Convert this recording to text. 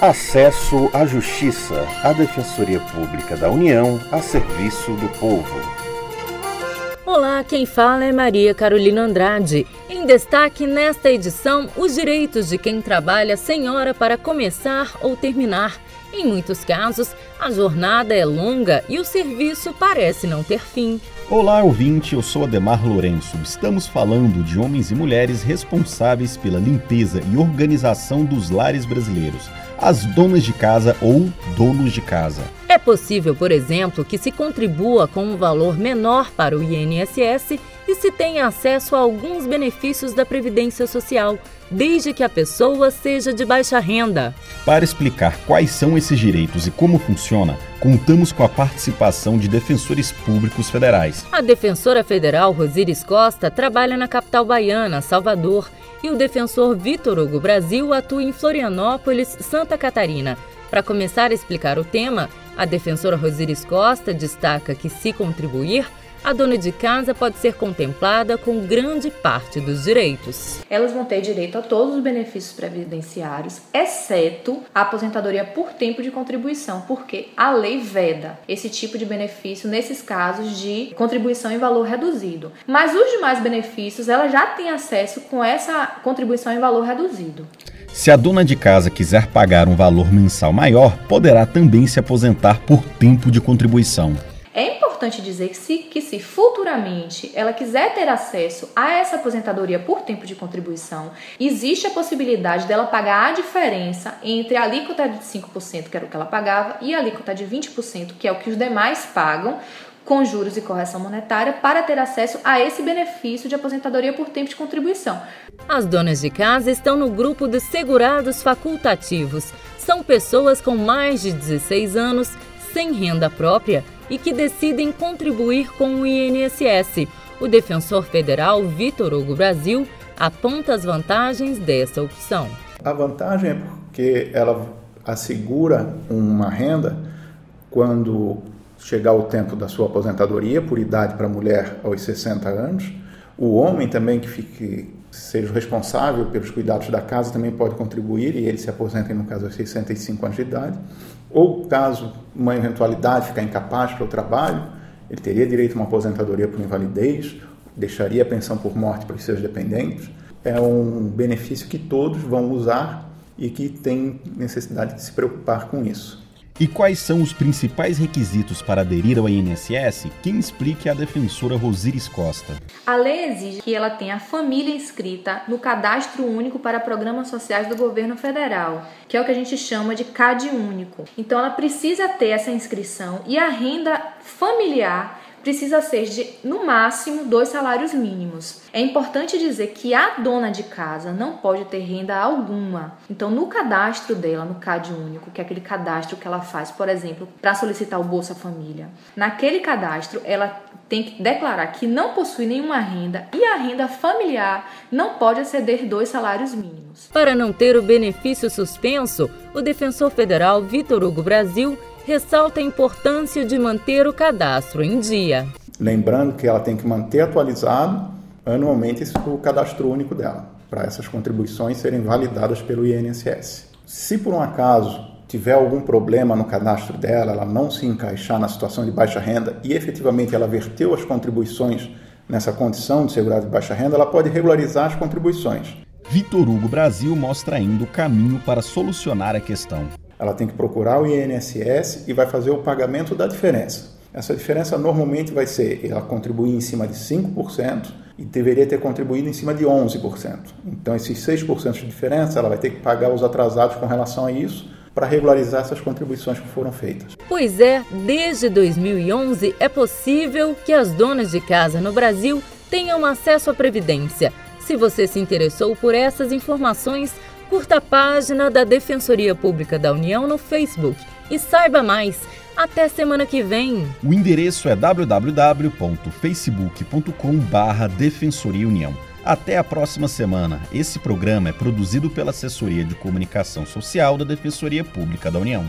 Acesso à Justiça, a Defensoria Pública da União a serviço do povo. Olá, quem fala é Maria Carolina Andrade. Em destaque nesta edição, os direitos de quem trabalha sem hora para começar ou terminar. Em muitos casos, a jornada é longa e o serviço parece não ter fim. Olá, ouvinte, eu sou Ademar Lourenço. Estamos falando de homens e mulheres responsáveis pela limpeza e organização dos lares brasileiros as donas de casa ou donos de casa. É possível, por exemplo, que se contribua com um valor menor para o INSS e se tenha acesso a alguns benefícios da Previdência Social, desde que a pessoa seja de baixa renda. Para explicar quais são esses direitos e como funciona, contamos com a participação de defensores públicos federais. A defensora federal Rosíris Costa trabalha na capital baiana, Salvador, e o defensor Vitor Hugo Brasil atua em Florianópolis, Santa Catarina. Para começar a explicar o tema, a defensora Rosíris Costa destaca que, se contribuir, a dona de casa pode ser contemplada com grande parte dos direitos. Elas vão ter direito a todos os benefícios previdenciários, exceto a aposentadoria por tempo de contribuição, porque a lei veda esse tipo de benefício nesses casos de contribuição em valor reduzido. Mas os demais benefícios ela já tem acesso com essa contribuição em valor reduzido. Se a dona de casa quiser pagar um valor mensal maior, poderá também se aposentar por tempo de contribuição. Importante dizer que se, que se futuramente ela quiser ter acesso a essa aposentadoria por tempo de contribuição, existe a possibilidade dela pagar a diferença entre a alíquota de 5%, que era o que ela pagava, e a alíquota de 20%, que é o que os demais pagam, com juros e correção monetária para ter acesso a esse benefício de aposentadoria por tempo de contribuição. As donas de casa estão no grupo de segurados facultativos. São pessoas com mais de 16 anos, sem renda própria e que decidem contribuir com o INSS. O defensor federal Vitor Hugo Brasil aponta as vantagens dessa opção. A vantagem é porque ela assegura uma renda quando chegar o tempo da sua aposentadoria, por idade para mulher aos 60 anos. O homem também que fique seja responsável pelos cuidados da casa também pode contribuir e ele se aposenta no caso aos 65 anos de idade. Ou caso uma eventualidade ficar incapaz para o trabalho, ele teria direito a uma aposentadoria por invalidez, deixaria a pensão por morte para os seus dependentes. É um benefício que todos vão usar e que tem necessidade de se preocupar com isso. E quais são os principais requisitos para aderir ao INSS? Quem explique é a defensora Rosiris Costa. A lei exige que ela tenha a família inscrita no Cadastro Único para Programas Sociais do Governo Federal, que é o que a gente chama de CAD Único. Então ela precisa ter essa inscrição e a renda familiar precisa ser de, no máximo, dois salários mínimos. É importante dizer que a dona de casa não pode ter renda alguma. Então, no cadastro dela, no CAD único, que é aquele cadastro que ela faz, por exemplo, para solicitar o Bolsa Família, naquele cadastro ela tem que declarar que não possui nenhuma renda e a renda familiar não pode exceder dois salários mínimos. Para não ter o benefício suspenso, o defensor federal Vitor Hugo Brasil ressalta a importância de manter o cadastro em dia. Lembrando que ela tem que manter atualizado anualmente o cadastro único dela, para essas contribuições serem validadas pelo INSS. Se por um acaso tiver algum problema no cadastro dela, ela não se encaixar na situação de baixa renda e efetivamente ela verteu as contribuições nessa condição de segurado de baixa renda, ela pode regularizar as contribuições. Vitor Hugo Brasil mostra ainda o caminho para solucionar a questão ela tem que procurar o INSS e vai fazer o pagamento da diferença. Essa diferença normalmente vai ser ela contribuir em cima de 5% e deveria ter contribuído em cima de 11%. Então, esses 6% de diferença ela vai ter que pagar os atrasados com relação a isso para regularizar essas contribuições que foram feitas. Pois é, desde 2011 é possível que as donas de casa no Brasil tenham acesso à Previdência. Se você se interessou por essas informações, Curta a página da Defensoria Pública da União no Facebook e saiba mais. Até semana que vem. O endereço é www.facebook.com/defensoria União. Até a próxima semana. Esse programa é produzido pela Assessoria de Comunicação Social da Defensoria Pública da União.